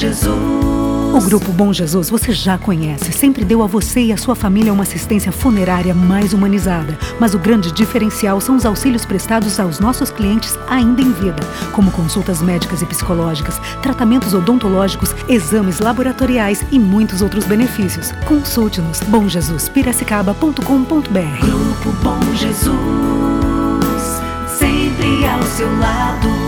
Jesus. O Grupo Bom Jesus você já conhece, sempre deu a você e a sua família uma assistência funerária mais humanizada. Mas o grande diferencial são os auxílios prestados aos nossos clientes ainda em vida, como consultas médicas e psicológicas, tratamentos odontológicos, exames laboratoriais e muitos outros benefícios. Consulte-nos bomjesuspiracicaba.com.br. Grupo Bom Jesus, sempre ao seu lado.